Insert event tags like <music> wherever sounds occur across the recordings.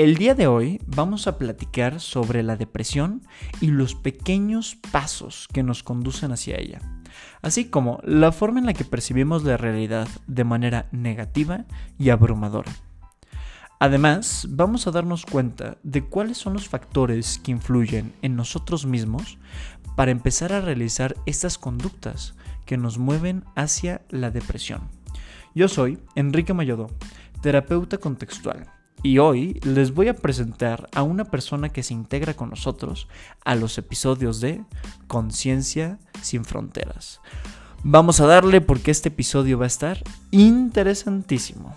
El día de hoy vamos a platicar sobre la depresión y los pequeños pasos que nos conducen hacia ella, así como la forma en la que percibimos la realidad de manera negativa y abrumadora. Además, vamos a darnos cuenta de cuáles son los factores que influyen en nosotros mismos para empezar a realizar estas conductas que nos mueven hacia la depresión. Yo soy Enrique Mayodó, terapeuta contextual y hoy les voy a presentar a una persona que se integra con nosotros a los episodios de Conciencia sin Fronteras. Vamos a darle porque este episodio va a estar interesantísimo.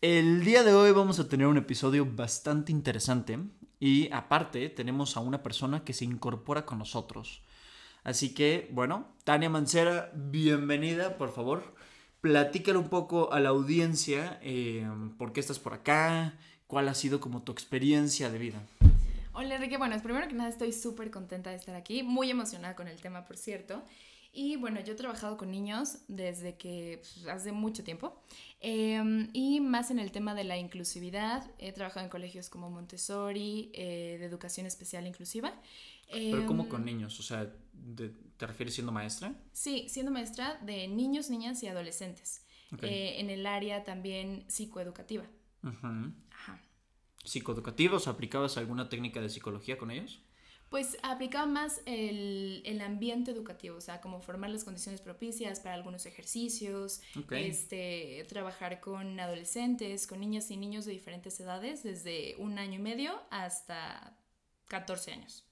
El día de hoy vamos a tener un episodio bastante interesante y aparte tenemos a una persona que se incorpora con nosotros. Así que, bueno, Tania Mancera, bienvenida, por favor platícale un poco a la audiencia eh, por qué estás por acá, cuál ha sido como tu experiencia de vida. Hola Enrique, bueno, primero que nada estoy súper contenta de estar aquí, muy emocionada con el tema, por cierto. Y bueno, yo he trabajado con niños desde que pues, hace mucho tiempo em, y más en el tema de la inclusividad. He trabajado en colegios como Montessori, eh, de educación especial inclusiva. Pero ¿cómo con em, niños? O sea, ¿te refieres siendo maestra? Sí, siendo maestra de niños, niñas y adolescentes. Eh, en el área también psicoeducativa. Ajá. ¿Psicoeducativos? ¿Aplicabas alguna técnica de psicología con ellos? Pues aplicaba más el, el, ambiente educativo, o sea, como formar las condiciones propicias para algunos ejercicios, este, trabajar con adolescentes, con niñas y niños de diferentes edades, desde un año y medio hasta 14 años.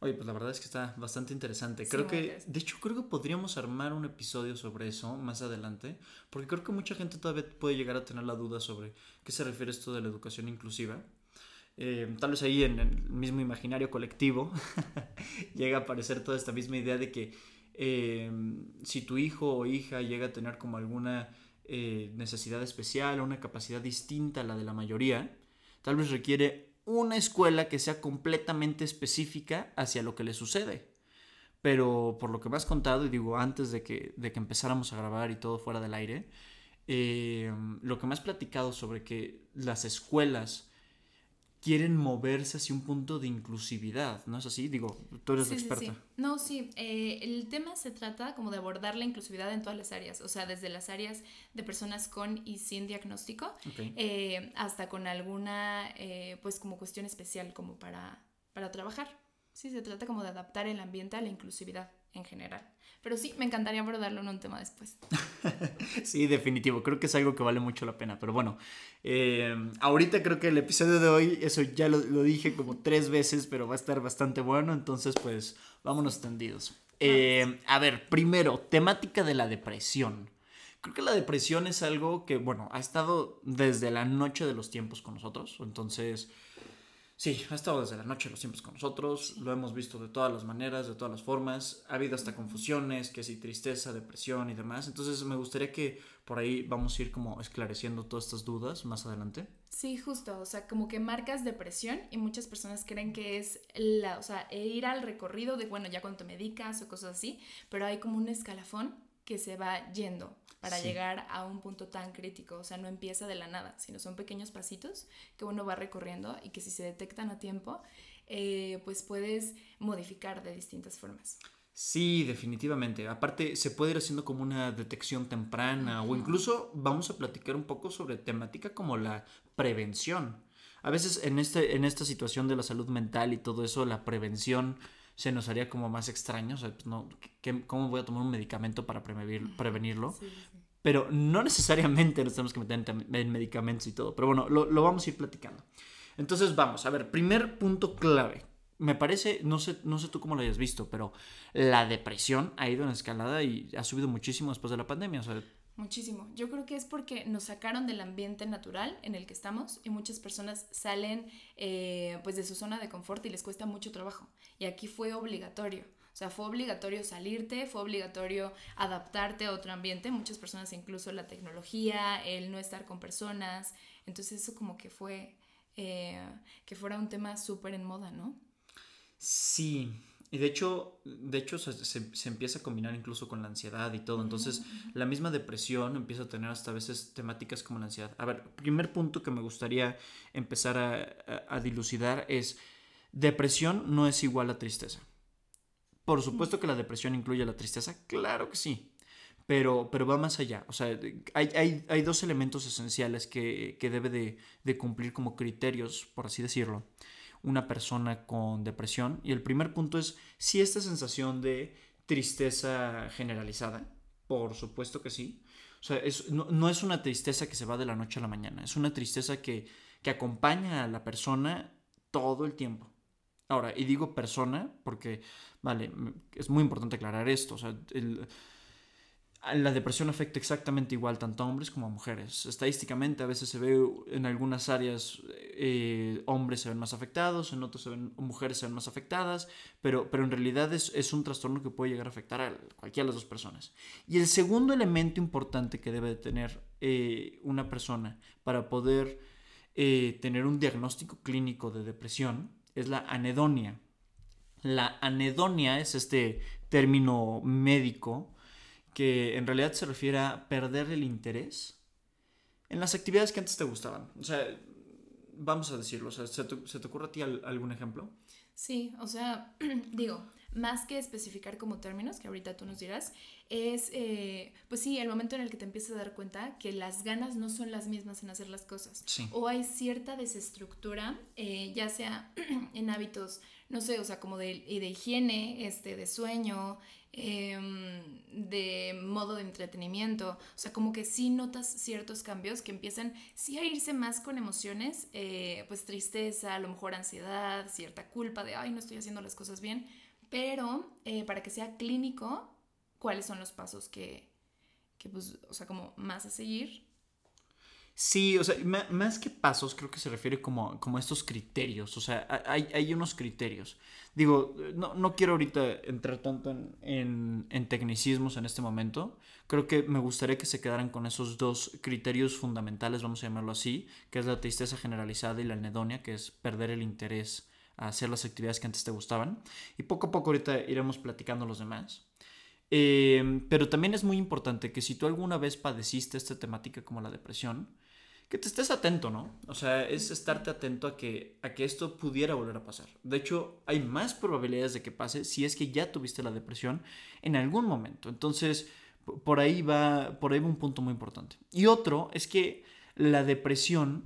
Oye, pues la verdad es que está bastante interesante. Creo que, de hecho, creo que podríamos armar un episodio sobre eso más adelante, porque creo que mucha gente todavía puede llegar a tener la duda sobre qué se refiere esto de la educación inclusiva. Eh, tal vez ahí en el mismo imaginario colectivo <laughs> llega a aparecer toda esta misma idea de que eh, si tu hijo o hija llega a tener como alguna eh, necesidad especial o una capacidad distinta a la de la mayoría, tal vez requiere una escuela que sea completamente específica hacia lo que le sucede. Pero por lo que me has contado, y digo, antes de que, de que empezáramos a grabar y todo fuera del aire, eh, lo que me has platicado sobre que las escuelas quieren moverse hacia un punto de inclusividad, ¿no es así? Digo, tú eres la experta. Sí, No, sí, eh, el tema se trata como de abordar la inclusividad en todas las áreas, o sea, desde las áreas de personas con y sin diagnóstico, eh, hasta con alguna, eh, pues como cuestión especial como para, para trabajar. Sí, se trata como de adaptar el ambiente a la inclusividad en general. Pero sí, me encantaría abordarlo en un tema después. <laughs> sí, definitivo. Creo que es algo que vale mucho la pena. Pero bueno, eh, ahorita creo que el episodio de hoy, eso ya lo, dije como tres veces, pero va a estar bastante bueno. Entonces, pues, vámonos tendidos. Eh, a ver, primero, temática de la depresión. Creo que la depresión es algo que, bueno, ha estado desde la noche de los tiempos con nosotros. Entonces, Sí, ha estado desde la noche los tiempos con nosotros, lo hemos visto de todas las maneras, de todas las formas, ha habido hasta confusiones, que si tristeza, depresión y demás, entonces me gustaría que por ahí vamos a ir como esclareciendo todas estas dudas más adelante. Sí, justo, o sea, como que marcas depresión y muchas personas creen que es la, o sea, ir al recorrido de, bueno, ya cuando te medicas o cosas así, pero hay como un escalafón que se va yendo para llegar a un punto tan crítico. O sea, no empieza de la nada, sino son pequeños pasitos que uno va recorriendo y que si se detectan a tiempo, eh, pues puedes modificar de distintas formas. Sí, definitivamente. Aparte, se puede ir haciendo como una detección temprana o incluso vamos a platicar un poco sobre temática como la prevención. A veces en, este, en esta situación de la salud mental y todo eso, la prevención se nos haría como más extraño. O sea, pues, no, ¿cómo voy a tomar un medicamento para prevenirlo? Pero no necesariamente nos tenemos que meter en, medicamentos y todo. Pero bueno, lo, lo, vamos a ir platicando. Entonces vamos, a ver, primer punto clave. Me parece, no sé, no sé tú cómo lo hayas visto, pero la depresión ha ido en escalada y ha subido muchísimo después de la pandemia. O sea, Muchísimo. Yo creo que es porque nos sacaron del ambiente natural en el que estamos y muchas personas salen eh, pues de su zona de confort y les cuesta mucho trabajo. Y aquí fue obligatorio. O sea, fue obligatorio salirte, fue obligatorio adaptarte a otro ambiente. Muchas personas incluso la tecnología, el no estar con personas. Entonces eso como que fue, eh, que fuera un tema súper en moda, ¿no? Sí, Y de hecho, de hecho se, se, empieza a combinar incluso con la ansiedad y todo. Entonces, la misma depresión empieza a tener hasta a veces temáticas como la ansiedad. A ver, primer punto que me gustaría empezar a, a, dilucidar es, depresión no es igual a tristeza. Por supuesto que la depresión incluye la tristeza, claro que sí. Pero, pero va más allá. O sea, hay, hay, hay dos elementos esenciales que, que debe de, de cumplir como criterios, por así decirlo una persona con depresión. Y el primer punto es si esta sensación de tristeza generalizada. Por supuesto que sí. O sea, no, es una tristeza que se va de la noche a la mañana. Es una tristeza que, que acompaña a la persona todo el tiempo. Ahora, y digo persona porque, vale, es muy importante aclarar esto. O sea, el, la depresión afecta exactamente igual tanto a hombres como a mujeres. Estadísticamente a veces se ve en algunas áreas eh, hombres se ven más afectados, en otras se ven, mujeres se ven más afectadas, pero, pero en realidad es, es, un trastorno que puede llegar a afectar a cualquiera de las dos personas. Y el segundo elemento importante que debe de tener eh, una persona para poder eh, tener un diagnóstico clínico de depresión es la anedonia. La anedonia es este término médico que en realidad se refiere a perder el interés en las actividades que antes te gustaban. O sea, vamos a decirlo, o sea, ¿se te, ocurre a ti algún ejemplo? Sí, o sea, <clears throat> digo, más que especificar como términos, que ahorita tú nos dirás, es, eh, pues sí, el momento en el que te empiezas a dar cuenta que las ganas no son las mismas en hacer las cosas. O hay cierta desestructura, eh, ya sea <clears throat> en hábitos, no sé, o sea, como de, de higiene, este, de sueño, Em, de modo de entretenimiento. O sea, como que sí notas ciertos cambios que empiezan sí a irse más con emociones, eh, pues tristeza, a lo mejor ansiedad, cierta culpa de, ay, no estoy haciendo las cosas bien. Pero eh, para que sea clínico, ¿cuáles son los pasos que, que, pues, o sea, como más a seguir Sí, o sea, más que pasos, creo que se refiere como, como a estos criterios. O sea, hay, hay unos criterios. Digo, no, no quiero ahorita entrar tanto en, en, tecnicismos en este momento. Creo que me gustaría que se quedaran con esos dos criterios fundamentales, vamos a llamarlo así, que es la tristeza generalizada y la anedonia, que es perder el interés a hacer las actividades que antes te gustaban. Y poco a poco ahorita iremos platicando los demás. Eh, pero también es muy importante que si tú alguna vez padeciste esta temática como la depresión, que te estés atento, ¿no? O sea, es estarte atento a que, a que esto pudiera volver a pasar. De hecho, hay más probabilidades de que pase si es que ya tuviste la depresión en algún momento. Entonces, por ahí va, por ahí va un punto muy importante. Y otro es que la depresión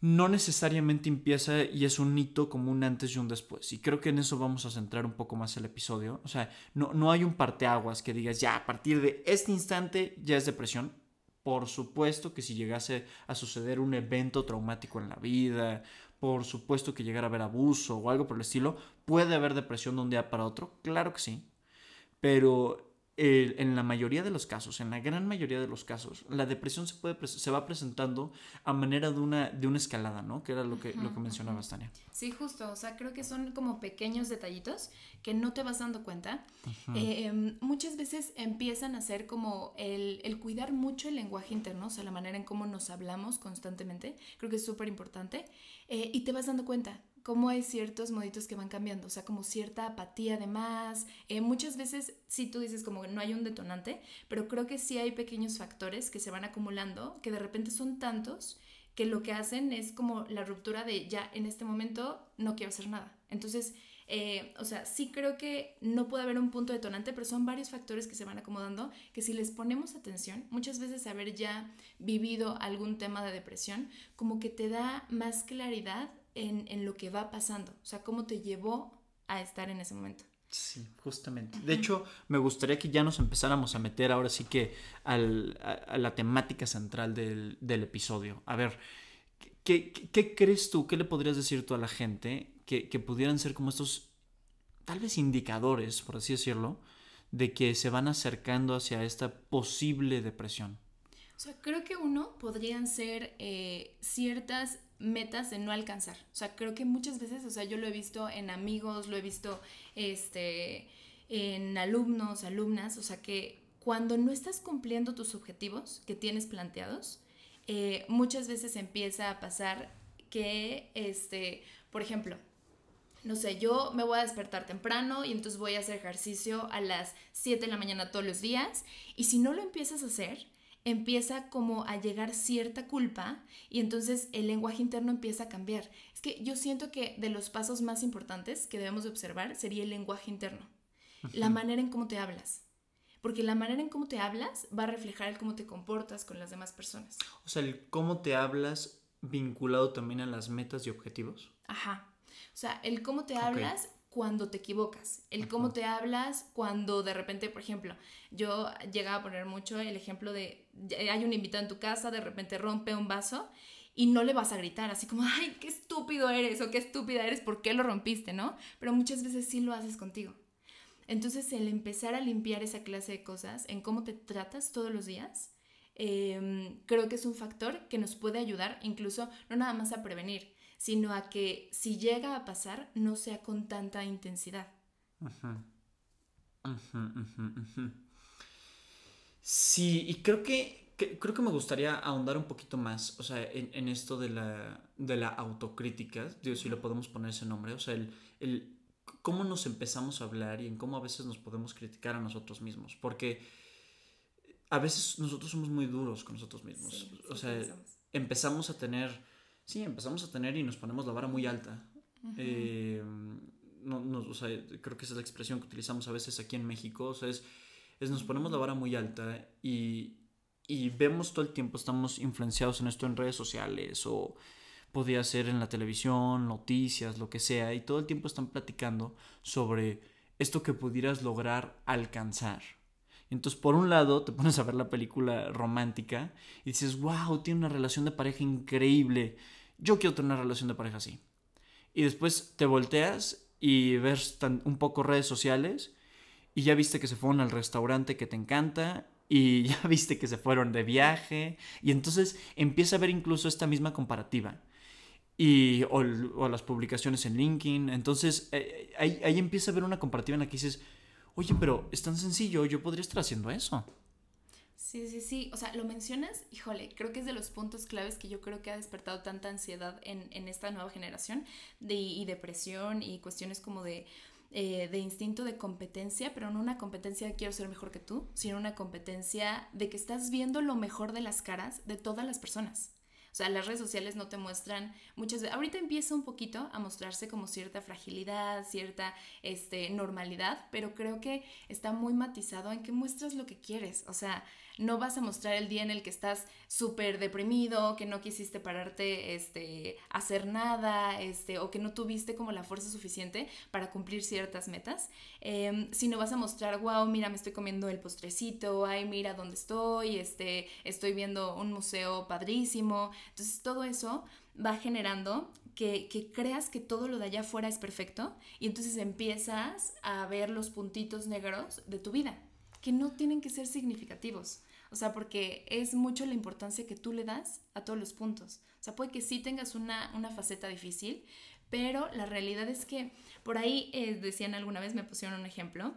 no necesariamente empieza y es un hito como un antes y un después. Y creo que en eso vamos a centrar un poco más el episodio. O sea, no, no hay un parteaguas que digas, ya, a partir de este instante ya es depresión por supuesto que si llegase a suceder un evento traumático en la vida, por supuesto que llegara a haber abuso o algo por el estilo, puede haber depresión de un día para otro, claro que sí. Pero en la mayoría de los casos, en la gran mayoría de los casos, la depresión se, puede, se va presentando a manera de una, de una escalada, ¿no? Que era lo que, lo que mencionabas, Tania. Sí, justo, o sea, creo que son como pequeños detallitos que no te vas dando cuenta. Em, muchas veces empiezan a ser como el, el, cuidar mucho el lenguaje interno, o sea, la manera en cómo nos hablamos constantemente, creo que es súper importante, eh, y te vas dando cuenta cómo hay ciertos moditos que van cambiando, o sea, como cierta apatía de más. Eh, muchas veces sí tú dices como no hay un detonante, pero creo que sí hay pequeños factores que se van acumulando, que de repente son tantos que lo que hacen es como la ruptura de ya en este momento no quiero hacer nada. Entonces, eh, o sea, sí creo que no puede haber un punto detonante, pero son varios factores que se van acomodando que si les ponemos atención, muchas veces haber ya vivido algún tema de depresión, como que te da más claridad en, lo que va pasando, o sea, cómo te llevó a estar en ese momento. Sí, justamente. De hecho, me gustaría que ya nos empezáramos a meter ahora sí que a, la temática central del, episodio. A ver, ¿qué, ¿qué, crees tú? ¿Qué le podrías decir tú a la gente que, que pudieran ser como estos, tal vez indicadores, por así decirlo, de que se van acercando hacia esta posible depresión? O sea, creo que uno podrían ser eh, ciertas metas de no alcanzar. O sea, creo que muchas veces, o sea, yo lo he visto en amigos, lo he visto este, en alumnos, alumnas, o sea, que cuando no estás cumpliendo tus objetivos que tienes planteados, eh, muchas veces empieza a pasar que, este, por ejemplo, no sé, yo me voy a despertar temprano y entonces voy a hacer ejercicio a las 7 de la mañana todos los días. Y si no lo empiezas a hacer, empieza como a llegar cierta culpa y entonces el lenguaje interno empieza a cambiar. Es que yo siento que de los pasos más importantes que debemos observar sería el lenguaje interno, la manera en cómo te hablas. Porque la manera en cómo te hablas va a reflejar el cómo te comportas con las demás personas. O sea, el cómo te hablas vinculado también a las metas y objetivos. Ajá. O sea, el cómo te hablas cuando te equivocas, el cómo te hablas cuando de repente, por ejemplo, yo llegaba a poner mucho el ejemplo de, hay un invitado en tu casa, de repente rompe un vaso y no le vas a gritar así como, ay, qué estúpido eres o qué estúpida eres, ¿por qué lo rompiste, no? Pero muchas veces sí lo haces contigo. Entonces, el empezar a limpiar esa clase de cosas en cómo te tratas todos los días, em, creo que es un factor que nos puede ayudar incluso no nada más a prevenir, sino a que si llega a pasar no sea con tanta intensidad. Sí, y creo que, creo que me gustaría ahondar un poquito más, o sea, en, esto de la, de la autocrítica, digo, si le podemos poner ese nombre, o sea, el, el cómo nos empezamos a hablar y en cómo a veces nos podemos criticar a nosotros mismos, porque a veces nosotros somos muy duros con nosotros mismos, o sea, empezamos a tener sí, empezamos a tener y nos ponemos la vara muy alta. Eh, no, o sea, creo que esa es la expresión que utilizamos a veces aquí en México. O sea, es, es nos ponemos la vara muy alta y, y, vemos todo el tiempo, estamos influenciados en esto en redes sociales o podría ser en la televisión, noticias, lo que sea, y todo el tiempo están platicando sobre esto que pudieras lograr alcanzar. Entonces, por un lado, te pones a ver la película romántica y dices, wow, tiene una relación de pareja increíble yo quiero tener una relación de pareja así. Y después te volteas y ves un poco redes sociales y ya viste que se fueron al restaurante que te encanta y <laughs> ya viste que se fueron de viaje y entonces empieza a ver incluso esta misma comparativa. Y, o, las publicaciones en LinkedIn. Entonces eh, ahí, ahí empieza a ver una comparativa en la que dices, oye, pero es tan sencillo, yo podría estar haciendo eso. Sí, sí, sí. O sea, lo mencionas, híjole, creo que es de los puntos claves que yo creo que ha despertado tanta ansiedad en, en esta nueva generación de, y depresión y cuestiones como de, eh, de instinto de competencia, pero no una competencia de quiero ser mejor que tú, sino una competencia de que estás viendo lo mejor de las caras de todas las personas. O sea, las redes sociales no te muestran muchas veces. Ahorita empieza un poquito a mostrarse como cierta fragilidad, cierta este, normalidad, pero creo que está muy matizado en que muestras lo que quieres. O sea, no vas a mostrar el día en el que estás súper deprimido, que no quisiste pararte este, hacer nada, este, o que no tuviste como la fuerza suficiente para cumplir ciertas metas, eh, sino vas a mostrar, wow, mira, me estoy comiendo el postrecito, ay, mira dónde estoy, este, estoy viendo un museo padrísimo. Entonces, todo eso va generando que, que, creas que todo lo de allá afuera es perfecto y entonces empiezas a ver los puntitos negros de tu vida, que no tienen que ser significativos. O sea, porque es mucho la importancia que tú le das a todos los puntos. O sea, puede que sí tengas una, faceta difícil, pero la realidad es que por ahí eh, decían alguna vez, me pusieron un ejemplo,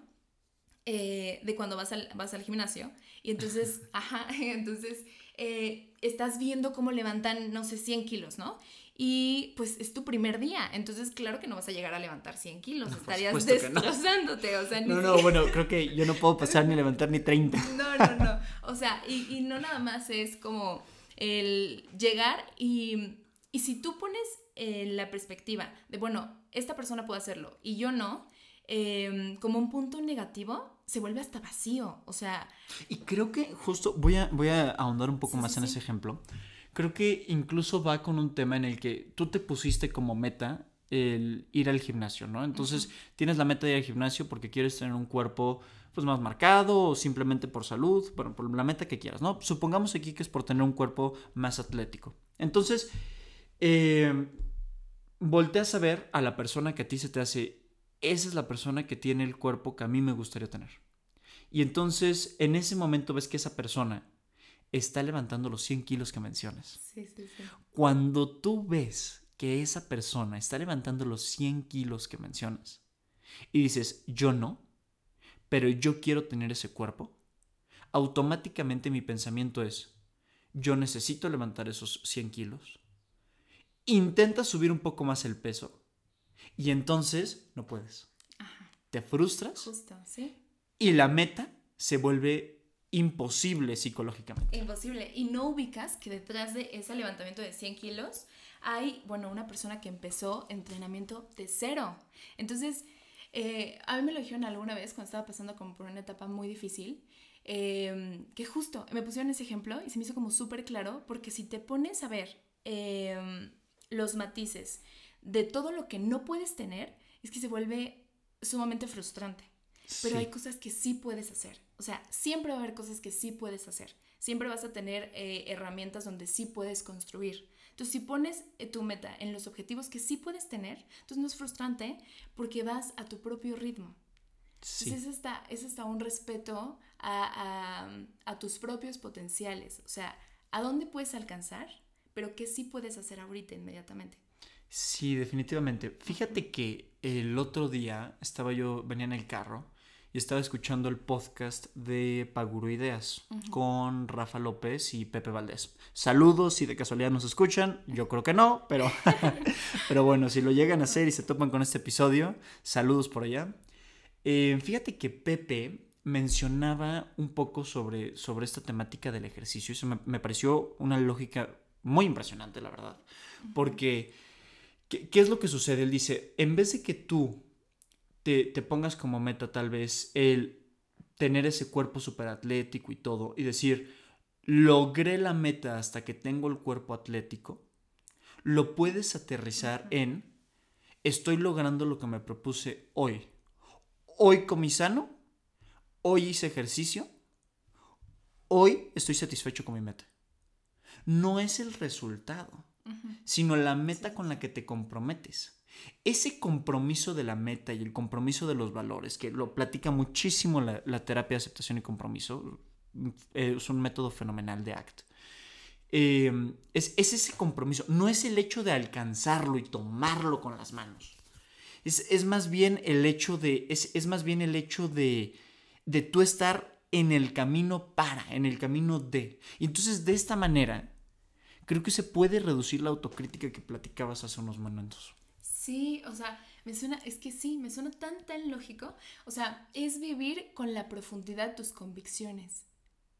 eh, de cuando vas al, vas al gimnasio y entonces, <laughs> ajá, <laughs> entonces eh, estás viendo cómo levantan, no sé, 100 kilos, ¿no? Y pues es tu primer día, entonces claro que no vas a llegar a levantar 100 kilos, estarías destrozándote, o sea, No, no, bueno, creo que yo no puedo pasar ni levantar ni 30. <laughs> No, no, no, o sea, y, y no nada más es como el llegar y, y si tú pones eh, la perspectiva de, bueno, esta persona puede hacerlo y yo no, em, como un punto negativo, se vuelve hasta vacío, o sea... Y creo que justo, voy a, voy a ahondar un poco más en ese ejemplo creo que incluso va con un tema en el que tú te pusiste como meta el ir al gimnasio, ¿no? Entonces tienes la meta de ir al gimnasio porque quieres tener un cuerpo pues más marcado o simplemente por salud, bueno, por la meta que quieras, ¿no? Supongamos aquí que es por tener un cuerpo más atlético. Entonces, eh, volteas a ver a la persona que a ti se te hace, esa es la persona que tiene el cuerpo que a mí me gustaría tener. Y entonces, en ese momento ves que esa persona está levantando los 100 kilos que mencionas. Sí, sí, sí. Cuando tú ves que esa persona está levantando los 100 kilos que mencionas y dices, yo no, pero yo quiero tener ese cuerpo, automáticamente mi pensamiento es, yo necesito levantar esos 100 kilos. Intenta subir un poco más el peso Y entonces no puedes. Te frustras. Justo, sí. Y la meta se vuelve imposible psicológicamente. Imposible. Y no ubicas que detrás de ese levantamiento de 100 kilos hay, bueno, una persona que empezó entrenamiento de cero. Entonces, eh, a mí me lo dijeron alguna vez cuando estaba pasando como por una etapa muy difícil, em, que justo me pusieron ese ejemplo y se me hizo como súper claro, porque si te pones a ver em, los matices de todo lo que no puedes tener, es que se vuelve sumamente frustrante. Pero hay cosas que sí puedes hacer. O sea, siempre va a haber cosas que sí puedes hacer. Siempre vas a tener eh, herramientas donde sí puedes construir. Entonces, si pones eh, tu meta en los objetivos que sí puedes tener, entonces no es frustrante porque vas a tu propio ritmo. Sí. Entonces, es hasta, un respeto a, a tus propios potenciales. O sea, a dónde puedes alcanzar, pero qué sí puedes hacer ahorita inmediatamente. Sí, definitivamente. Fíjate que el otro día estaba yo, venía en el carro y estaba escuchando el podcast de Paguro Ideas con Rafa López y Pepe Valdés. Saludos si de casualidad nos escuchan, yo creo que no, pero, <laughs> pero bueno, si lo llegan a hacer y se topan con este episodio, saludos por allá. Eh, fíjate que Pepe mencionaba un poco sobre, sobre esta temática del ejercicio eso me, me pareció una lógica muy impresionante, la verdad, porque ¿Qué, es lo que sucede? Él dice, en vez de que tú te, pongas como meta tal vez el tener ese cuerpo súper atlético y todo, y decir, logré la meta hasta que tengo el cuerpo atlético, lo puedes aterrizar en, estoy logrando lo que me propuse hoy. Hoy comí sano, hoy hice ejercicio, hoy estoy satisfecho con mi meta. No es el resultado sino la meta con la que te comprometes. Ese compromiso de la meta y el compromiso de los valores, que lo platica muchísimo la, terapia de aceptación y compromiso, eh, es un método fenomenal de ACT. Eh, es, ese compromiso, no es el hecho de alcanzarlo y tomarlo con las manos. Es, más bien el hecho de, es, más bien el hecho de, de tú estar en el camino para, en el camino de. Y entonces de esta manera creo que se puede reducir la autocrítica que platicabas hace unos momentos. Sí, o sea, me suena, es que sí, me suena tan, tan lógico. O sea, es vivir con la profundidad de tus convicciones.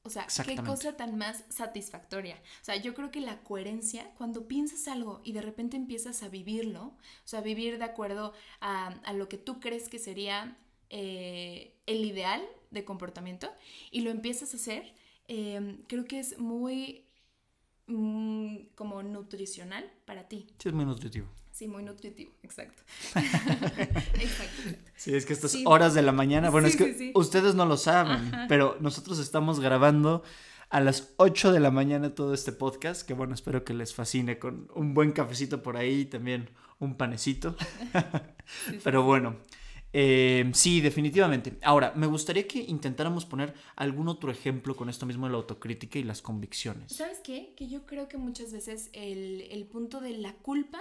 O sea, qué cosa tan más satisfactoria. O sea, yo creo que la coherencia, cuando piensas algo y de repente empiezas a vivirlo, o sea, vivir de acuerdo a, lo que tú crees que sería eh, el ideal de comportamiento y lo empiezas a hacer, eh, creo que es muy Mm, como nutricional para ti. Sí, es muy nutritivo. Sí, muy nutritivo, exacto. <laughs> <laughs> exacto. Sí, es que estas horas de la mañana, bueno, es que ustedes no lo saben, pero nosotros estamos grabando a las 8 de la mañana todo este podcast, que bueno, espero que les fascine con un buen cafecito por ahí y también un panecito. <laughs> pero bueno, eh, sí, definitivamente. Ahora, me gustaría que intentáramos poner algún otro ejemplo con esto mismo de la autocrítica y las convicciones. ¿Sabes qué? Que yo creo que muchas veces el, punto de la culpa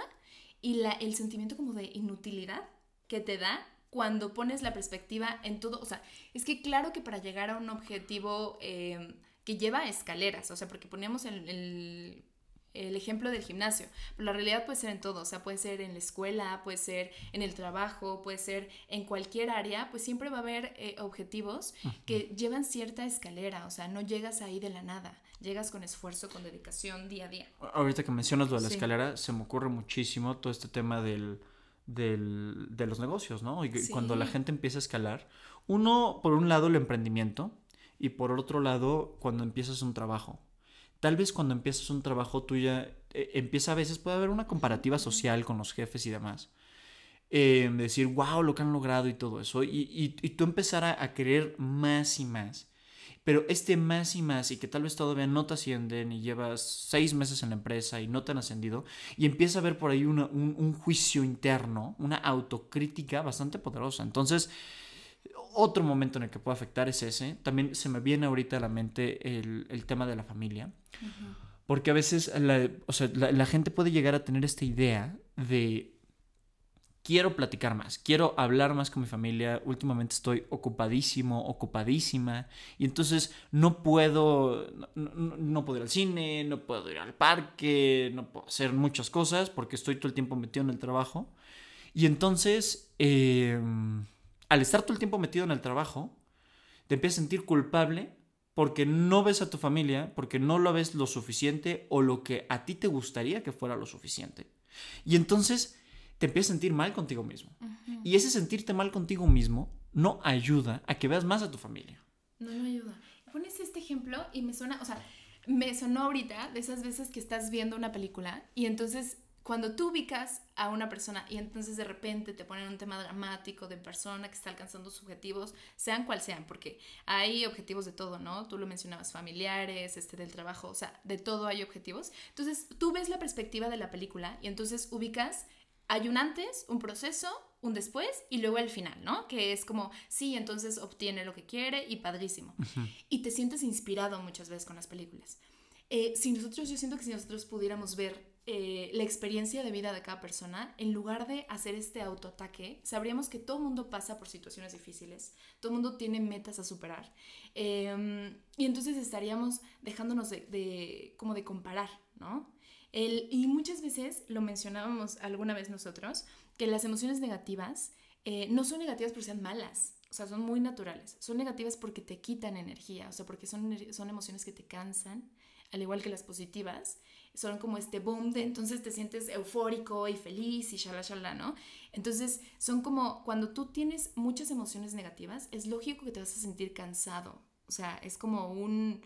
y la, el sentimiento como de inutilidad que te da cuando pones la perspectiva en todo, o sea, es que claro que para llegar a un objetivo eh, que lleva escaleras, o sea, porque poníamos el el ejemplo del gimnasio, pero la realidad puede ser en todo, o sea, puede ser en la escuela, puede ser en el trabajo, puede ser en cualquier área, pues siempre va a haber eh, objetivos que llevan cierta escalera, o sea, no llegas ahí de la nada, llegas con esfuerzo, con dedicación día a día. Ahorita que mencionas lo de la escalera, se me ocurre muchísimo todo este tema del, del de los negocios, ¿no? Y cuando la gente empieza a escalar, uno, por un lado, el emprendimiento, y por otro lado, cuando empiezas un trabajo tal vez cuando empiezas un trabajo tuya, eh, empieza a veces, puede haber una comparativa social con los jefes y demás. Eh, decir, wow, lo que han logrado y todo eso. Y, tú empezar a, querer más y más. Pero este más y más, y que tal vez todavía no te ascienden y llevas seis meses en la empresa y no te han ascendido, y empieza a haber por ahí un, un juicio interno, una autocrítica bastante poderosa. Entonces, otro momento en el que puede afectar es ese. También se me viene ahorita a la mente el, tema de la familia. Porque a veces la, gente puede llegar a tener esta idea de quiero platicar más, quiero hablar más con mi familia, últimamente estoy ocupadísimo, ocupadísima, y entonces no puedo, no, no, puedo ir al cine, no puedo ir al parque, no puedo hacer muchas cosas porque estoy todo el tiempo metido en el trabajo. Y entonces, em, al estar todo el tiempo metido en el trabajo, te empiezas a sentir culpable porque no ves a tu familia, porque no lo ves lo suficiente o lo que a ti te gustaría que fuera lo suficiente. Y entonces te empiezas a sentir mal contigo mismo. Y ese sentirte mal contigo mismo no ayuda a que veas más a tu familia. No, no ayuda. Pones este ejemplo y me suena, o sea, me sonó ahorita de esas veces que estás viendo una película y entonces cuando tú ubicas a una persona y entonces de repente te ponen un tema dramático de persona que está alcanzando sus objetivos, sean cual sean, porque hay objetivos de todo, ¿no? Tú lo mencionabas, familiares, este del trabajo, o sea, de todo hay objetivos. Entonces tú ves la perspectiva de la película y entonces ubicas, hay un antes, un proceso, un después y luego el final, ¿no? Que es como, sí, entonces obtiene lo que quiere y padrísimo. Y te sientes inspirado muchas veces con las películas. Eh, si nosotros, yo siento que si nosotros pudiéramos ver eh, la experiencia de vida de cada persona, en lugar de hacer este autoataque, sabríamos que todo el mundo pasa por situaciones difíciles, todo el mundo tiene metas a superar. Em, y entonces estaríamos dejándonos de, como de comparar, ¿no? El, y muchas veces lo mencionábamos alguna vez nosotros, que las emociones negativas eh, no son negativas porque sean malas, o sea, son muy naturales. Son negativas porque te quitan energía, o sea, porque son, son emociones que te cansan, al igual que las positivas son como este boom de entonces te sientes eufórico y feliz y shala shala, ¿no? Entonces son como cuando tú tienes muchas emociones negativas, es lógico que te vas a sentir cansado. O sea, es como un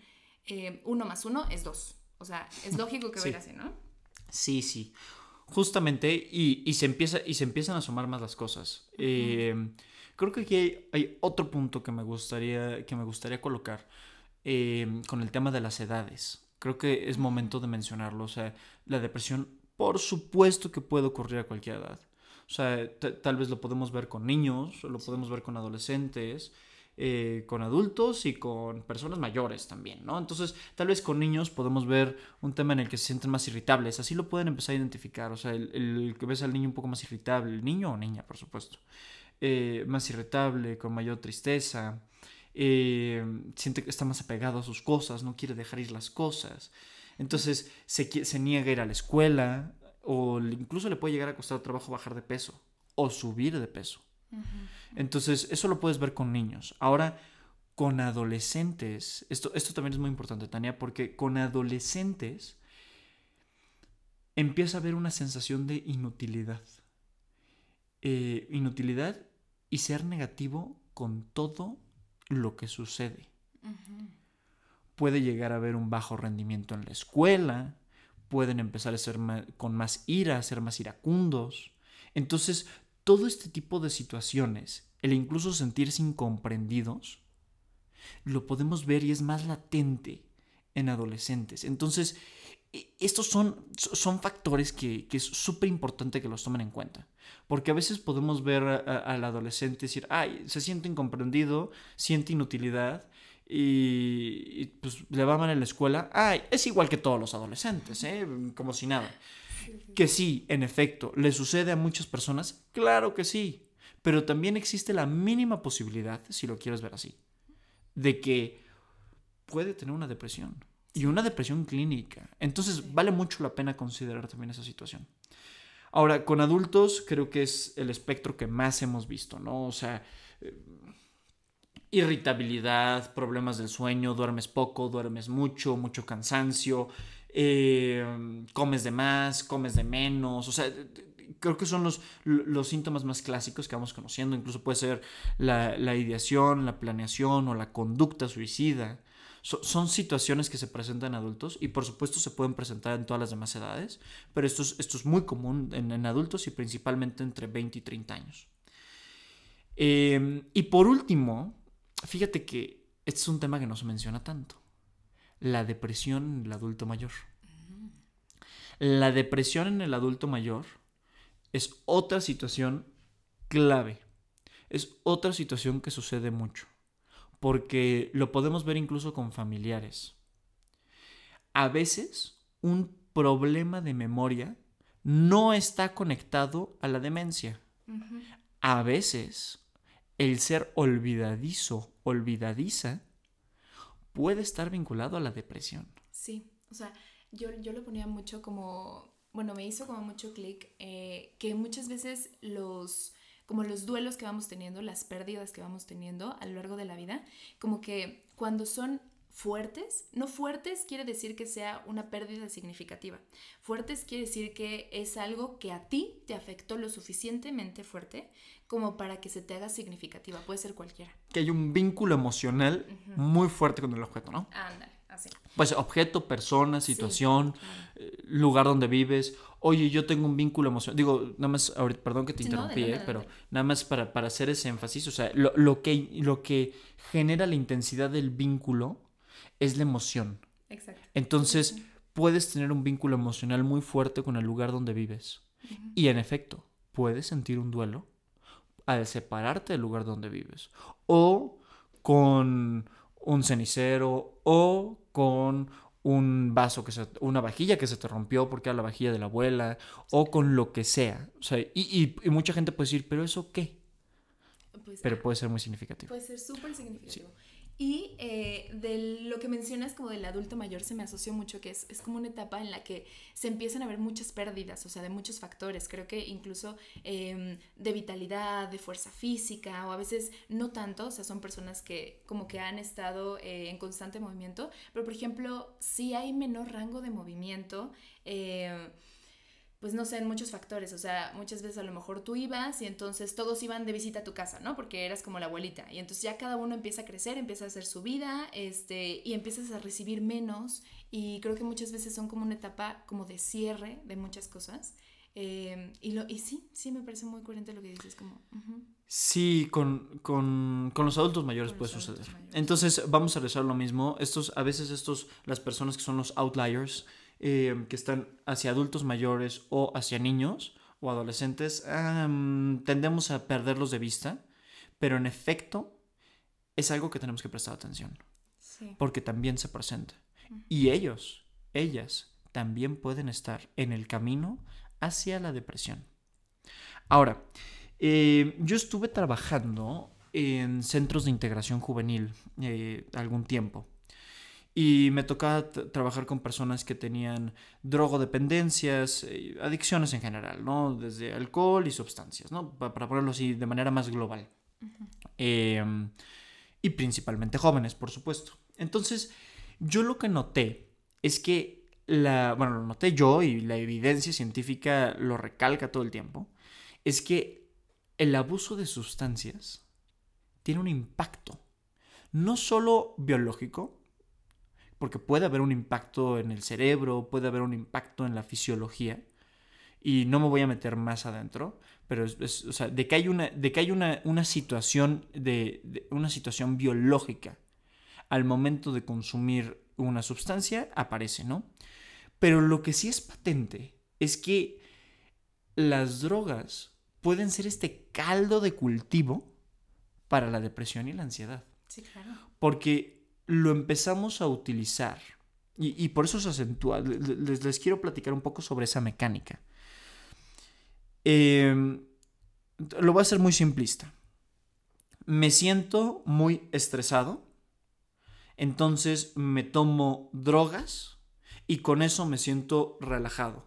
eh, uno más uno es dos. O sea, es lógico que vaya así, ¿no? Sí, sí. Justamente, y, se empieza, y se empiezan a sumar más las cosas. Eh, creo que aquí hay, otro punto que me gustaría, que me gustaría colocar eh, con el tema de las edades creo que es momento de mencionarlo. O sea, la depresión, por supuesto que puede ocurrir a cualquier edad. O sea, tal vez lo podemos ver con niños, lo podemos ver con adolescentes, eh, con adultos y con personas mayores también, ¿no? Entonces, tal vez con niños podemos ver un tema en el que se sienten más irritables, así lo pueden empezar a identificar, o sea, el, que ves al niño un poco más irritable, niño o niña, por supuesto, eh, más irritable, con mayor tristeza, eh, siente que está más apegado a sus cosas, no quiere dejar ir las cosas. Entonces se, se niega a ir a la escuela o incluso le puede llegar a costar trabajo bajar de peso o subir de peso. Entonces eso lo puedes ver con niños. Ahora, con adolescentes, esto, esto también es muy importante, Tania, porque con adolescentes empieza a haber una sensación de inutilidad. Eh, inutilidad y ser negativo con todo lo que sucede. Puede llegar a haber un bajo rendimiento en la escuela, pueden empezar a ser con más ira, a ser más iracundos. Entonces, todo este tipo de situaciones, el incluso sentirse incomprendidos, lo podemos ver y es más latente en adolescentes. Entonces, e, estos son, son factores que, es súper importante que los tomen en cuenta. Porque a veces podemos ver al adolescente decir, ay, se siente incomprendido, siente inutilidad y, pues le va mal en la escuela. Ay, es igual que todos los adolescentes, ¿eh? como si nada. Que sí, en efecto, le sucede a muchas personas, claro que sí. Pero también existe la mínima posibilidad, si lo quieres ver así, de que puede tener una depresión y una depresión clínica. Entonces vale mucho la pena considerar también esa situación. Ahora, con adultos creo que es el espectro que más hemos visto, ¿no? O sea, eh, irritabilidad, problemas del sueño, duermes poco, duermes mucho, mucho cansancio, eh, comes de más, comes de menos, o sea, creo que son los, los, síntomas más clásicos que vamos conociendo, incluso puede ser la, la ideación, la planeación o la conducta suicida son situaciones que se presentan en adultos y por supuesto se pueden presentar en todas las demás edades, pero esto es, esto es muy común en, adultos y principalmente entre 20 y 30 años. Em, y por último, fíjate que este es un tema que no se menciona tanto, la depresión en el adulto mayor. La depresión en el adulto mayor es otra situación clave, es otra situación que sucede mucho porque lo podemos ver incluso con familiares. A veces un problema de memoria no está conectado a la demencia. A veces el ser olvidadizo, olvidadiza, puede estar vinculado a la depresión. Sí, o sea, yo, yo lo ponía mucho como bueno, me hizo como mucho clic eh, que muchas veces los, como los duelos que vamos teniendo, las pérdidas que vamos teniendo a lo largo de la vida, como que cuando son fuertes, no fuertes quiere decir que sea una pérdida significativa. Fuertes quiere decir que es algo que a ti te afectó lo suficientemente fuerte como para que se te haga significativa. Puede ser cualquiera. Que hay un vínculo emocional muy fuerte con el objeto, ¿no? Ándale, así. Pues objeto, persona, situación, eh, lugar donde vives. Oye, yo tengo un vínculo emocional. Digo, nada más, ahorita, perdón que te interrumpí, eh, pero nada más para, para, hacer ese énfasis. O sea, lo, lo, que, lo que genera la intensidad del vínculo es la emoción. Exacto. Entonces, puedes tener un vínculo emocional muy fuerte con el lugar donde vives. Y en efecto, puedes sentir un duelo al separarte del lugar donde vives. O con un cenicero o con un vaso que se, una vajilla que se te rompió porque era la vajilla de la abuela o con lo que sea. O sea, y, y, mucha gente puede decir, pero eso qué? Pues, pero puede ser muy significativo. Puede ser súper significativo. Y eh, de lo que mencionas como del adulto mayor se me asoció mucho que es, es, como una etapa en la que se empiezan a ver muchas pérdidas, o sea, de muchos factores. Creo que incluso em, de vitalidad, de fuerza física, o a veces no tanto, o sea, son personas que como que han estado eh, en constante movimiento, pero por ejemplo, si hay menor rango de movimiento, eh, pues no sé, en muchos factores, o sea, muchas veces a lo mejor tú ibas y entonces todos iban de visita a tu casa, ¿no? Porque eras como la abuelita y entonces ya cada uno empieza a crecer, empieza a hacer su vida, este, y empiezas a recibir menos y creo que muchas veces son como una etapa como de cierre de muchas cosas. Eh, y, lo, y sí, sí me parece muy coherente lo que dices, como... Sí, con, con, con, los adultos mayores puede suceder. Entonces vamos a rezar lo mismo. Estos, a veces estos, las personas que son los outliers, eh, que están hacia adultos mayores o hacia niños o adolescentes, tendemos a perderlos de vista, pero en efecto es algo que tenemos que prestar atención, porque también se presenta. Y ellos, ellas, también pueden estar en el camino hacia la depresión. Ahora, eh, yo estuve trabajando en centros de integración juvenil eh, algún tiempo. Y me tocaba trabajar con personas que tenían drogodependencias, eh, adicciones en general, ¿no? Desde alcohol y sustancias, ¿no? Para ponerlo así de manera más global. Em, y principalmente jóvenes, por supuesto. Entonces, yo lo que noté es que la, bueno, lo noté yo y la evidencia científica lo recalca todo el tiempo, es que el abuso de sustancias tiene un impacto, no solo biológico, porque puede haber un impacto en el cerebro, puede haber un impacto en la fisiología, y no me voy a meter más adentro, pero es, o sea, de que hay una, de que hay una, una situación de, una situación biológica al momento de consumir una sustancia aparece, ¿no? Pero lo que sí es patente es que las drogas pueden ser este caldo de cultivo para la depresión y la ansiedad. Sí, claro. Porque lo empezamos a utilizar. Y, por eso se acentúa. Les, quiero platicar un poco sobre esa mecánica. Em, lo voy a hacer muy simplista. Me siento muy estresado. Entonces me tomo drogas y con eso me siento relajado.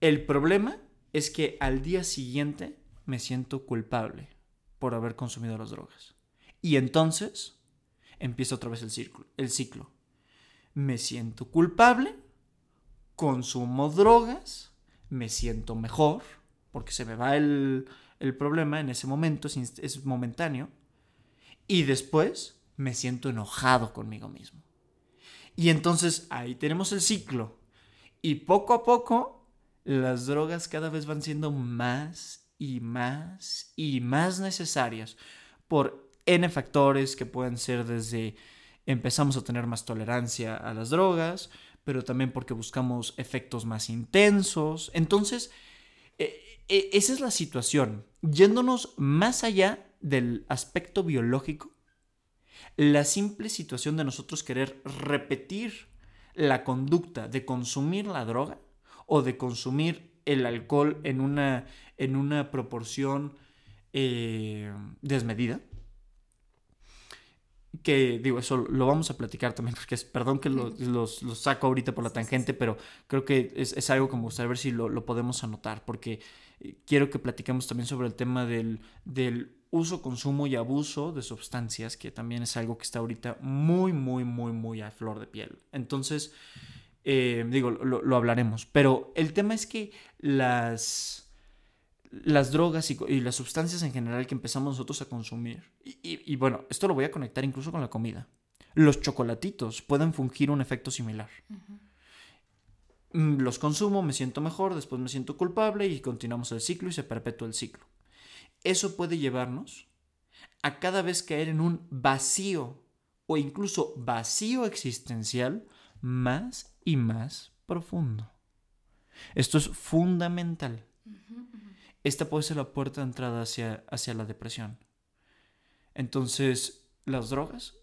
El problema es que al día siguiente me siento culpable por haber consumido las drogas. Y entonces empieza otra vez el ciclo, el ciclo. Me siento culpable, consumo drogas, me siento mejor, porque se me va el, problema en ese momento, es momentáneo, y después me siento enojado conmigo mismo. Y entonces ahí tenemos el ciclo. Y poco a poco las drogas cada vez van siendo más y más y más necesarias por N factores que pueden ser desde empezamos a tener más tolerancia a las drogas, pero también porque buscamos efectos más intensos. Entonces, e, e, esa es la situación. Yéndonos más allá del aspecto biológico, la simple situación de nosotros querer repetir la conducta de consumir la droga o de consumir el alcohol en una, en una proporción eh, desmedida, que digo, eso lo vamos a platicar también, <laughs> porque es, perdón que los, saco ahorita por la tangente, pero creo que es, algo como gustaría ver si lo, podemos anotar, porque eh, quiero que platiquemos también sobre el tema del, del uso, consumo y abuso de sustancias, que también es algo que está ahorita muy, muy, muy, muy a flor de piel. Entonces, eh, digo, lo, hablaremos, pero el tema es que las, las drogas y, las sustancias en general que empezamos nosotros a consumir, y, bueno, esto lo voy a conectar incluso con la comida, los chocolatitos pueden fungir un efecto similar. Mm, los consumo, me siento mejor, después me siento culpable y continuamos el ciclo y se perpetúa el ciclo eso puede llevarnos a cada vez caer en un vacío o incluso vacío existencial más y más profundo. Esto es fundamental. Esta puede ser la puerta de entrada hacia, hacia la depresión. Entonces, las drogas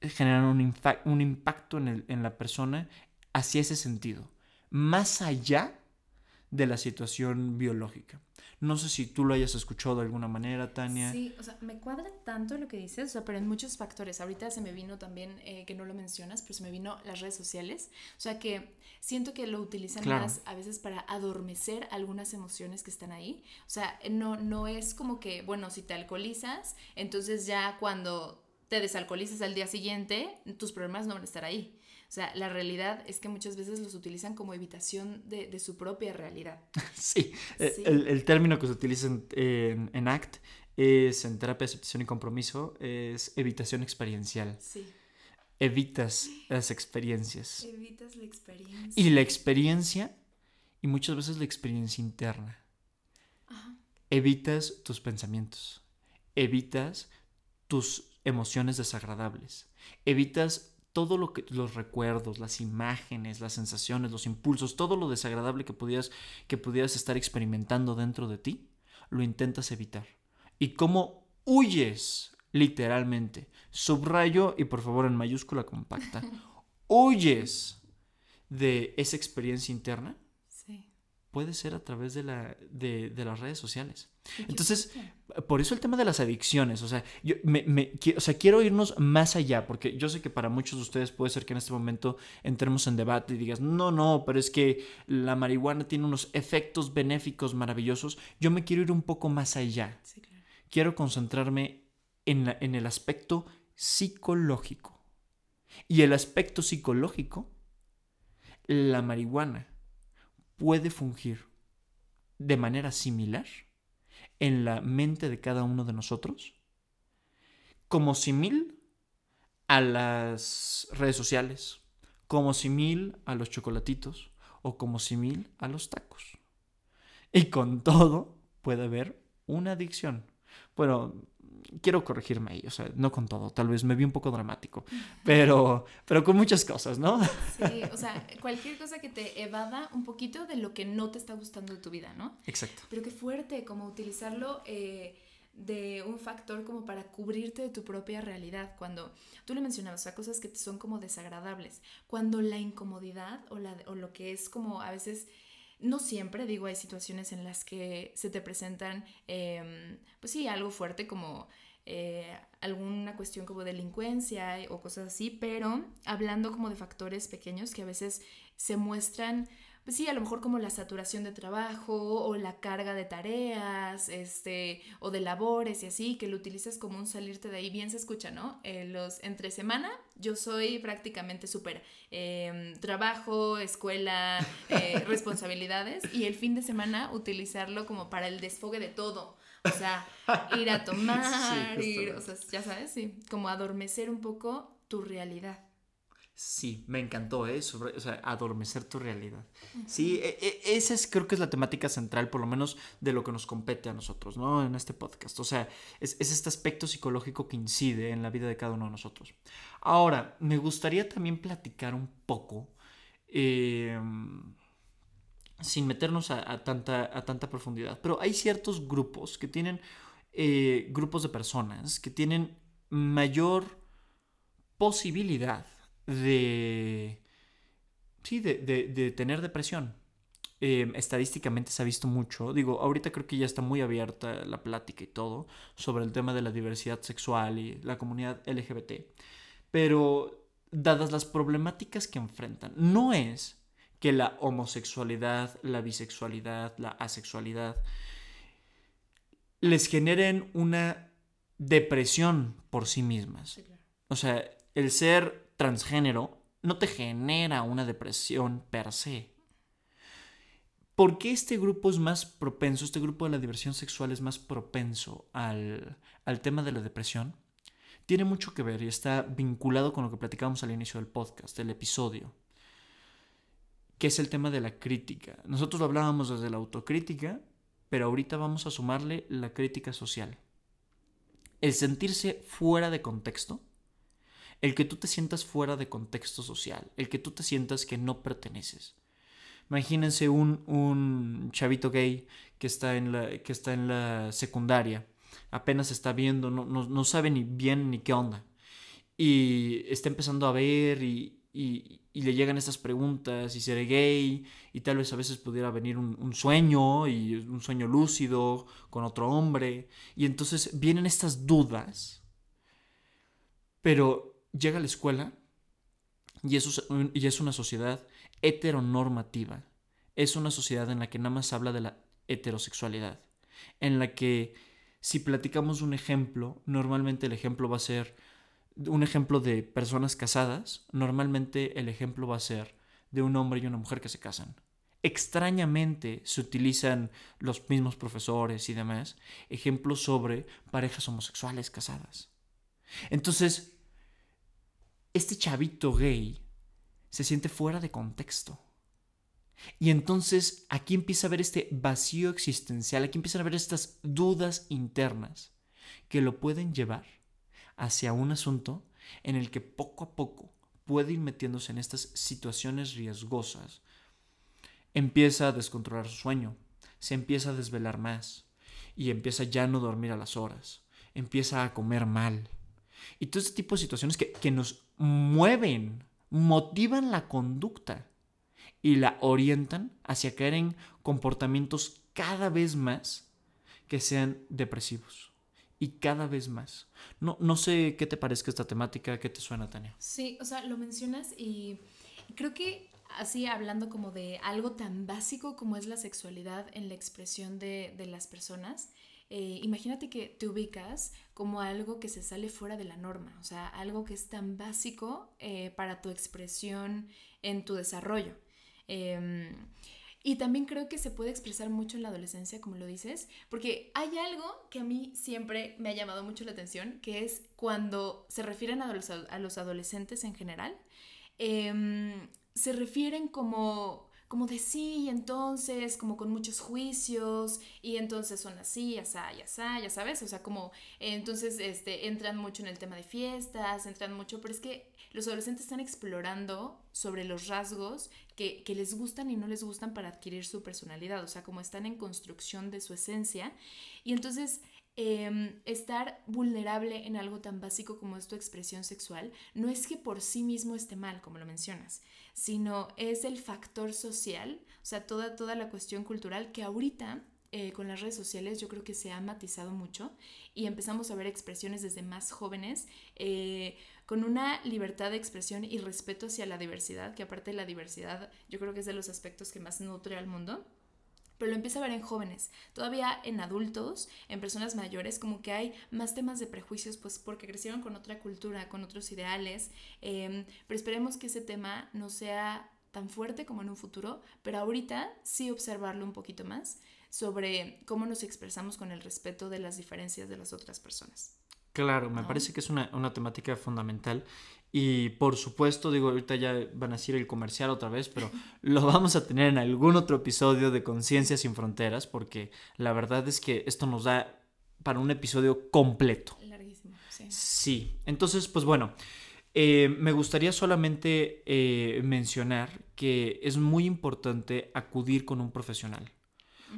generan un, un impacto en, en la persona hacia ese sentido, más allá de la situación biológica. No sé si tú lo hayas escuchado de alguna manera, Tania. Sí, o sea, me cuadra tanto lo que dices, o sea, pero en muchos factores. Ahorita se me vino también, eh, que no lo mencionas, pero se me vino las redes sociales. O sea, que siento que lo utilizan más a veces para adormecer algunas emociones que están ahí. O sea, no, no es como que, bueno, si te alcoholizas, entonces ya cuando te desalcoholizas al día siguiente, tus problemas no van a estar ahí. O sea, la realidad es que muchas veces los utilizan como evitación de, su propia realidad. <laughs> sí, eh, El, término que se utiliza en, en, ACT es en terapia de aceptación y compromiso, es evitación experiencial. Sí. Evitas las experiencias. Evitas la experiencia. Y la experiencia, y muchas veces la experiencia interna. Evitas tus pensamientos. Evitas tus emociones desagradables. Evitas todo lo que los recuerdos, las imágenes, las sensaciones, los impulsos, todo lo desagradable que pudieras que pudieras estar experimentando dentro de ti, lo intentas evitar. Y cómo huyes literalmente. Subrayo y por favor en mayúscula compacta. <laughs> huyes de esa experiencia interna. Sí. Puede ser a través de, la, de, de las redes sociales. Entonces, por eso el tema de las adicciones, o sea, yo me, o sea, quiero irnos más allá, porque yo sé que para muchos de ustedes puede ser que en este momento entremos en debate y digas, no, no, pero es que la marihuana tiene unos efectos benéficos maravillosos. Yo me quiero ir un poco más allá. Quiero concentrarme en, en el aspecto psicológico. Y el aspecto psicológico, la marihuana puede fungir de manera similar en la mente de cada uno de nosotros como simil a las redes sociales, como simil a los chocolatitos o como simil a los tacos. Y con todo puede haber una adicción. Bueno, quiero corregirme ahí, o sea, no con todo, tal vez me vi un poco dramático, pero, pero con muchas cosas, ¿no? Sí, o sea, cualquier cosa que te evada un poquito de lo que no te está gustando de tu vida, ¿no? Exacto. Pero qué fuerte, como utilizarlo eh, de un factor como para cubrirte de tu propia realidad, cuando tú le mencionabas, o sea, cosas que son como desagradables, cuando la incomodidad o, la, o lo que es como a veces no siempre, digo, hay situaciones en las que se te presentan, em, pues sí, algo fuerte como eh, alguna cuestión como delincuencia o cosas así, pero hablando como de factores pequeños que a veces se muestran pues sí, a lo mejor como la saturación de trabajo o la carga de tareas, este, o de labores y así, que lo utilizas como un salirte de ahí, bien se escucha, ¿no? Eh, los entre semana yo soy prácticamente súper em, trabajo, escuela, <laughs> eh, responsabilidades y el fin de semana utilizarlo como para el desfogue de todo. O sea, ir a <laughs> tomar, ir, o sea, ya sabes, sí, como adormecer un poco tu realidad. Sí, me encantó, ¿eh? Sobre, o sea, adormecer tu realidad. Sí, e, e, esa es, creo que es la temática central, por lo menos de lo que nos compete a nosotros, ¿no? En este podcast. O sea, es, este aspecto psicológico que incide en la vida de cada uno de nosotros. Ahora, me gustaría también platicar un poco, em, sin meternos a, tanta, a tanta profundidad, pero hay ciertos grupos que tienen, eh, grupos de personas que tienen mayor posibilidad de, sí, de, tener depresión. em, estadísticamente se ha visto mucho. Digo, ahorita creo que ya está muy abierta la plática y todo sobre el tema de la diversidad sexual y la comunidad LGBT. Pero dadas las problemáticas que enfrentan, no es que la homosexualidad, la bisexualidad, la asexualidad les generen una depresión por sí mismas. O sea, el ser transgénero no te genera una depresión per se. ¿Por qué este grupo es más propenso, este grupo de la diversión sexual es más propenso al, al tema de la depresión? Tiene mucho que ver y está vinculado con lo que platicamos al inicio del podcast, del episodio, que es el tema de la crítica. Nosotros lo hablábamos desde la autocrítica, pero ahorita vamos a sumarle la crítica social. El sentirse fuera de contexto el que tú te sientas fuera de contexto social, el que tú te sientas que no perteneces. Imagínense un, un chavito gay que está, en la, que está en la secundaria, apenas está viendo, no, no, sabe ni bien ni qué onda. Y está empezando a ver y, y, le llegan estas preguntas y seré gay y tal vez a veces pudiera venir un, un, sueño y un sueño lúcido con otro hombre y entonces vienen estas dudas pero llega a la escuela y es, y es una sociedad heteronormativa. Es una sociedad en la que nada más habla de la heterosexualidad. En la que si platicamos un ejemplo, normalmente el ejemplo va a ser un ejemplo de personas casadas, normalmente el ejemplo va a ser de un hombre y una mujer que se casan. Extrañamente se utilizan los mismos profesores y demás ejemplos sobre parejas homosexuales casadas. Entonces, este chavito gay se siente fuera de contexto. Y entonces aquí empieza a haber este vacío existencial, aquí empiezan a haber estas dudas internas que lo pueden llevar hacia un asunto en el que poco a poco puede ir metiéndose en estas situaciones riesgosas. Empieza a descontrolar su sueño, se empieza a desvelar más y empieza ya a no dormir a las horas, empieza a comer mal. Y todo este tipo de situaciones que, que nos mueven, motivan la conducta y la orientan hacia caer en comportamientos cada vez más que sean depresivos. Y cada vez más. No, no sé qué te parezca esta temática, qué te suena, Tania. Sí, o sea, lo mencionas y creo que así hablando como de algo tan básico como es la sexualidad en la expresión de, de las personas, eh, imagínate que te ubicas como algo que se sale fuera de la norma, o sea, algo que es tan básico eh, para tu expresión en tu desarrollo. Em, y también creo que se puede expresar mucho en la adolescencia, como lo dices, porque hay algo que a mí siempre me ha llamado mucho la atención, que es cuando se refieren a los, a los adolescentes en general, em, se refieren como como de sí, y entonces, como con muchos juicios, y entonces son así, ya ya ya sabes, o sea, como entonces este, entran mucho en el tema de fiestas, entran mucho, pero es que los adolescentes están explorando sobre los rasgos que, que les gustan y no les gustan para adquirir su personalidad, o sea, como están en construcción de su esencia, y entonces Em, estar vulnerable en algo tan básico como es tu expresión sexual no es que por sí mismo esté mal, como lo mencionas, sino es el factor social, o sea, toda, toda la cuestión cultural que ahorita eh, con las redes sociales yo creo que se ha matizado mucho y empezamos a ver expresiones desde más jóvenes eh, con una libertad de expresión y respeto hacia la diversidad, que aparte de la diversidad yo creo que es de los aspectos que más nutre al mundo pero lo empieza a ver en jóvenes. Todavía en adultos, en personas mayores, como que hay más temas de prejuicios, pues porque crecieron con otra cultura, con otros ideales. Em, pero esperemos que ese tema no sea tan fuerte como en un futuro, pero ahorita sí observarlo un poquito más sobre cómo nos expresamos con el respeto de las diferencias de las otras personas. Claro, me parece que es una, una temática fundamental y por supuesto, digo, ahorita ya van a decir el comercial otra vez, pero <laughs> lo vamos a tener en algún otro episodio de Conciencia sin Fronteras, porque la verdad es que esto nos da para un episodio completo. Larguísimo, sí. Sí, entonces, pues bueno, eh, me gustaría solamente eh, mencionar que es muy importante acudir con un profesional.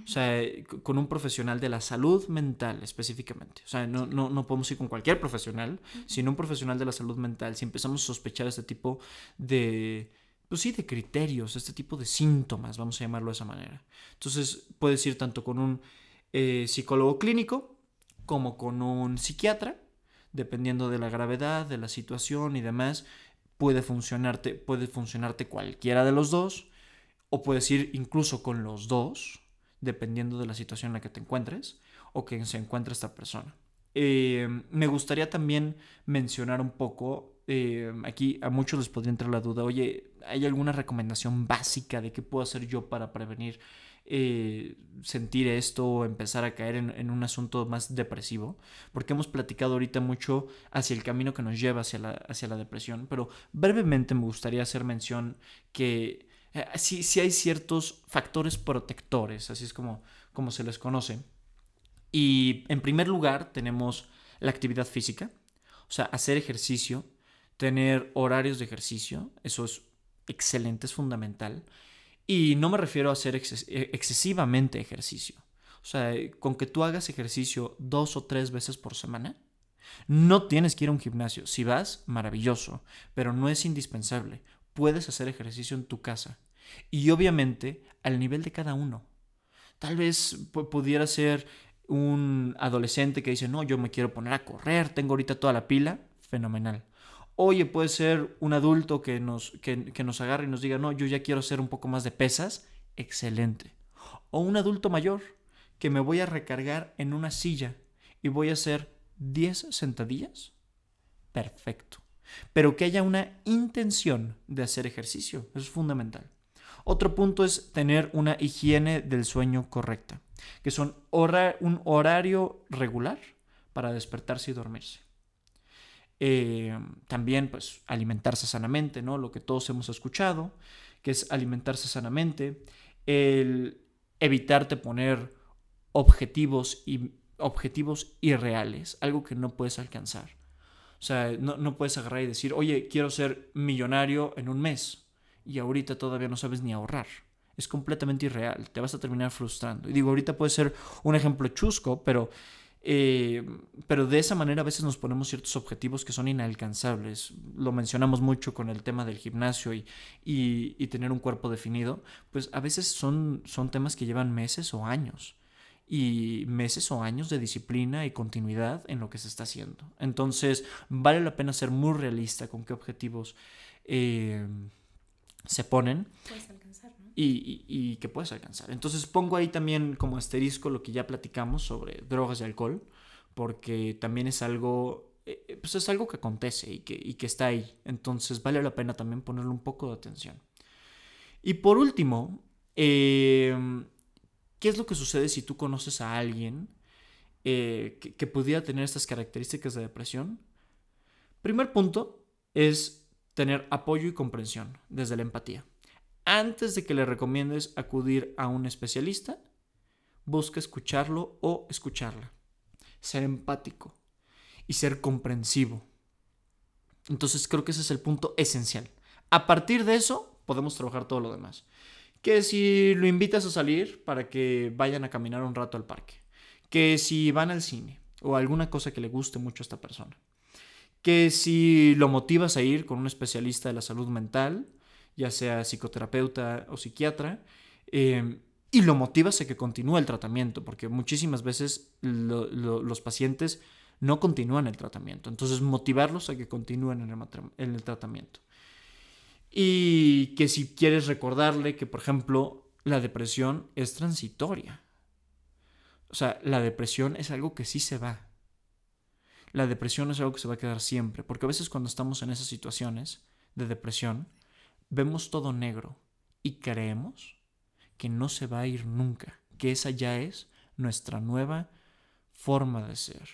O sea, con un profesional de la salud mental específicamente. O sea, no, no, no podemos ir con cualquier profesional, sino un profesional de la salud mental. Si empezamos a sospechar este tipo de, pues sí, de criterios, este tipo de síntomas, vamos a llamarlo de esa manera. Entonces, puedes ir tanto con un eh, psicólogo clínico como con un psiquiatra, dependiendo de la gravedad, de la situación y demás, puede funcionarte, puede funcionarte cualquiera de los dos, o puedes ir incluso con los dos, dependiendo de la situación en la que te encuentres o que se encuentre esta persona. Eh, me gustaría también mencionar un poco, eh, aquí a muchos les podría entrar la duda, oye, ¿hay alguna recomendación básica de qué puedo hacer yo para prevenir eh, sentir esto o empezar a caer en, un asunto más depresivo? Porque hemos platicado ahorita mucho hacia el camino que nos lleva hacia la, hacia la depresión, pero brevemente me gustaría hacer mención que sí, sí hay ciertos factores protectores, así es como, como se les conoce y en primer lugar tenemos la actividad física, o sea, hacer ejercicio, tener horarios de ejercicio, eso es excelente, es fundamental. Y no me refiero a hacer e-, excesivamente ejercicio. O sea, con que tú hagas ejercicio dos o tres veces por semana, no tienes que ir a un gimnasio. Si vas, maravilloso, pero no es indispensable. Puedes hacer ejercicio en tu casa. Y obviamente al nivel de cada uno. Tal vez pudiera ser un adolescente que dice, no, yo me quiero poner a correr, tengo ahorita toda la pila, fenomenal. Oye, puede ser un adulto que nos, que, que nos agarre y nos diga, no, yo ya quiero hacer un poco más de pesas, excelente. O un adulto mayor que me voy a recargar en una silla y voy a hacer 10 sentadillas, perfecto. Pero que haya una intención de hacer ejercicio, eso es fundamental. Otro punto es tener una higiene del sueño correcta que son un horario regular para despertarse y dormirse. Eh, también, pues, alimentarse sanamente, ¿no? Lo que todos hemos escuchado, que es alimentarse sanamente, el evitarte poner objetivos, y, objetivos irreales, algo que no puedes alcanzar. O sea, no, no puedes agarrar y decir, oye, quiero ser millonario en un mes y ahorita todavía no sabes ni ahorrar es completamente irreal, te vas a terminar frustrando. Y digo, ahorita puede ser un ejemplo chusco, pero, eh, pero de esa manera a veces nos ponemos ciertos objetivos que son inalcanzables. Lo mencionamos mucho con el tema del gimnasio y, y, tener un cuerpo definido, pues a veces son, son temas que llevan meses o años y meses o años de disciplina y continuidad en lo que se está haciendo. Entonces, vale la pena ser muy realista con qué objetivos eh, se ponen y, que puedes alcanzar. Entonces pongo ahí también como asterisco lo que ya platicamos sobre drogas y alcohol, porque también es algo, eh, pues es algo que acontece y que, que está ahí. Entonces vale la pena también ponerle un poco de atención. Y por último, em, ¿qué es lo que sucede si tú conoces a alguien eh, que, que pudiera tener estas características de depresión? Primer punto es tener apoyo y comprensión desde la empatía antes de que le recomiendes acudir a un especialista, busca escucharlo o escucharla. Ser empático y ser comprensivo. Entonces creo que ese es el punto esencial. A partir de eso podemos trabajar todo lo demás. Que si lo invitas a salir para que vayan a caminar un rato al parque. Que si van al cine o alguna cosa que le guste mucho a esta persona. Que si lo motivas a ir con un especialista de la salud mental ya sea psicoterapeuta o psiquiatra, em, y lo motivas a que continúe el tratamiento, porque muchísimas veces los pacientes no continúan el tratamiento. Entonces, motivarlos a que continúen en el, en el tratamiento. Y que si quieres recordarle que, por ejemplo, la depresión es transitoria. O sea, la depresión es algo que sí se va. La depresión es algo que se va a quedar siempre, porque a veces cuando estamos en esas situaciones de depresión, vemos todo negro y creemos que no se va a ir nunca, que esa ya es nuestra nueva forma de ser,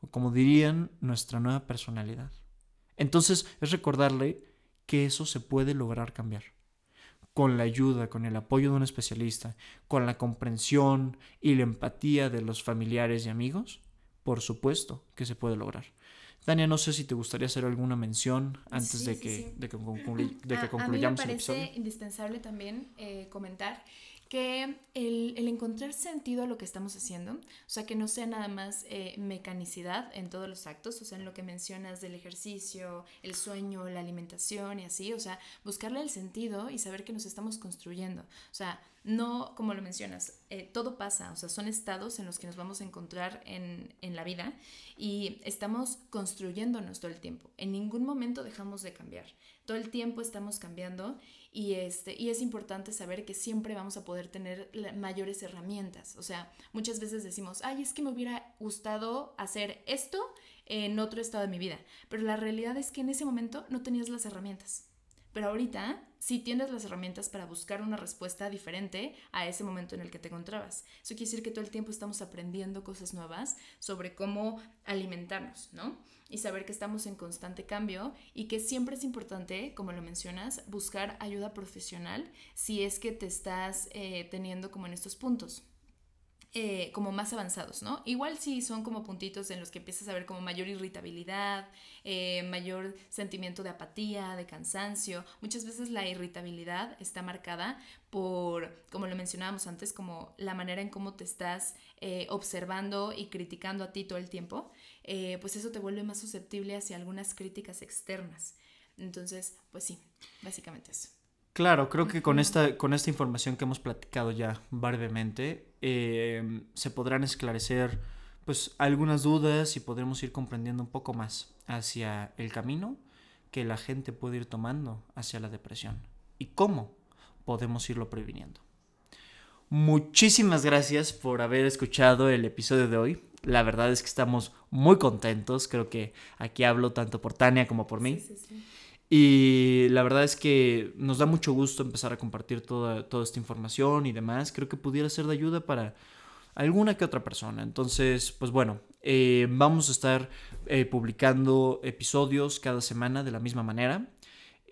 o como dirían, nuestra nueva personalidad. Entonces es recordarle que eso se puede lograr cambiar. Con la ayuda, con el apoyo de un especialista, con la comprensión y la empatía de los familiares y amigos, por supuesto que se puede lograr. Tania, no sé si te gustaría hacer alguna mención antes de, que, de que, concluyamos a, mí me parece indispensable también eh, comentar que el, encontrar sentido a lo que estamos haciendo, o sea, que no sea nada más eh, mecanicidad en todos los actos, o sea, en lo que mencionas del ejercicio, el sueño, la alimentación y así, o sea, buscarle el sentido y saber que nos estamos construyendo, o sea, no, como lo mencionas, eh, todo pasa, o sea, son estados en los que nos vamos a encontrar en, en, la vida y estamos construyéndonos todo el tiempo. En ningún momento dejamos de cambiar. Todo el tiempo estamos cambiando y, este, y es importante saber que siempre vamos a poder tener mayores herramientas. O sea, muchas veces decimos, ay, es que me hubiera gustado hacer esto en otro estado de mi vida, pero la realidad es que en ese momento no tenías las herramientas. Pero ahorita sí tienes las herramientas para buscar una respuesta diferente a ese momento en el que te encontrabas. Eso quiere decir que todo el tiempo estamos aprendiendo cosas nuevas sobre cómo alimentarnos, ¿no? Y saber que estamos en constante cambio y que siempre es importante, como lo mencionas, buscar ayuda profesional si es que te estás eh, teniendo como en estos puntos. Eh, como más avanzados, ¿no? Igual sí son como puntitos en los que empiezas a ver como mayor irritabilidad, eh, mayor sentimiento de apatía, de cansancio. Muchas veces la irritabilidad está marcada por, como lo mencionábamos antes, como la manera en cómo te estás eh, observando y criticando a ti todo el tiempo, pues eso te vuelve más susceptible hacia algunas críticas externas. Entonces, pues sí, básicamente eso. Claro, creo que con esta, con esta información que hemos platicado ya brevemente, eh, se podrán esclarecer pues algunas dudas y podremos ir comprendiendo un poco más hacia el camino que la gente puede ir tomando hacia la depresión y cómo podemos irlo previniendo. Muchísimas gracias por haber escuchado el episodio de hoy. La verdad es que estamos muy contentos. Creo que aquí hablo tanto por Tania como por mí. Y la verdad es que nos da mucho gusto empezar a compartir toda, toda esta información y demás. Creo que pudiera ser de ayuda para alguna que otra persona. Entonces, pues bueno, eh, vamos a estar eh, publicando episodios cada semana de la misma manera.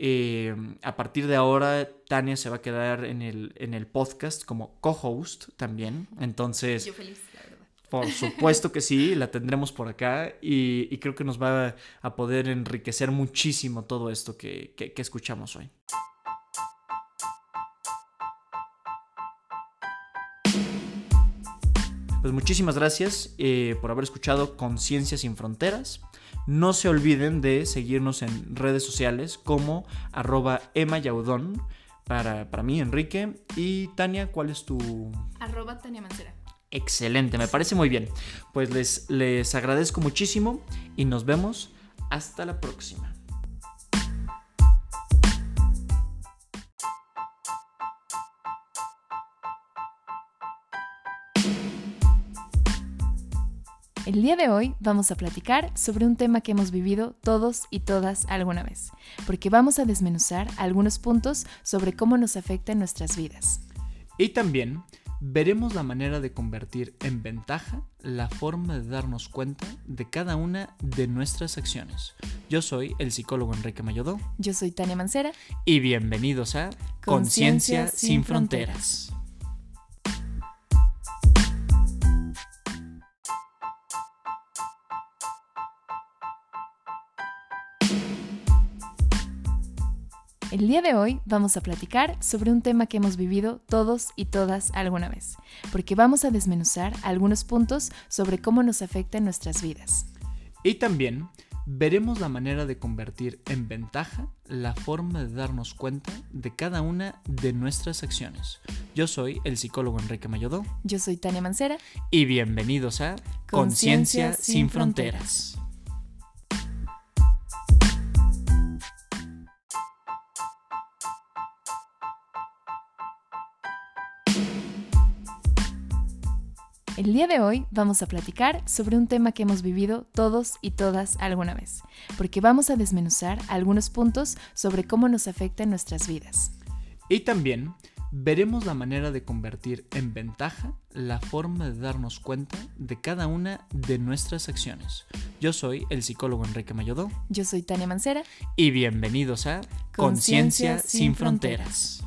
Eh, a partir de ahora, Tania se va a quedar en el, en el podcast como co-host también. Entonces, Yo feliz. Por supuesto que sí, la tendremos por acá y, creo que nos va a poder enriquecer muchísimo todo esto que, escuchamos hoy. Pues muchísimas gracias eh, por haber escuchado Conciencia sin Fronteras. No se olviden de seguirnos en redes sociales como arroba emayaudón para, para mí, Enrique. Y Tania, ¿cuál es tu...? Arroba Tania Mancera. Excelente, me parece muy bien. Pues les, les agradezco muchísimo y nos vemos hasta la próxima. El día de hoy vamos a platicar sobre un tema que hemos vivido todos y todas alguna vez, porque vamos a desmenuzar algunos puntos sobre cómo nos afecta en nuestras vidas. Y también veremos la manera de convertir en ventaja la forma de darnos cuenta de cada una de nuestras acciones. Yo soy el psicólogo Enrique Mayodó. Yo soy Tania Mancera. Y bienvenidos a Conciencia sin, fronteras. El día de hoy vamos a platicar sobre un tema que hemos vivido todos y todas alguna vez, porque vamos a desmenuzar algunos puntos sobre cómo nos afecta en nuestras vidas. Y también veremos la manera de convertir en ventaja la forma de darnos cuenta de cada una de nuestras acciones. Yo soy el psicólogo Enrique Mayodó. Yo soy Tania Mancera. Y bienvenidos a Conciencia sin, fronteras. El día de hoy vamos a platicar sobre un tema que hemos vivido todos y todas alguna vez, porque vamos a desmenuzar algunos puntos sobre cómo nos afecta en nuestras vidas. Y también veremos la manera de convertir en ventaja la forma de darnos cuenta de cada una de nuestras acciones. Yo soy el psicólogo Enrique Mayodó. Yo soy Tania Mancera. Y bienvenidos a Conciencia sin, fronteras.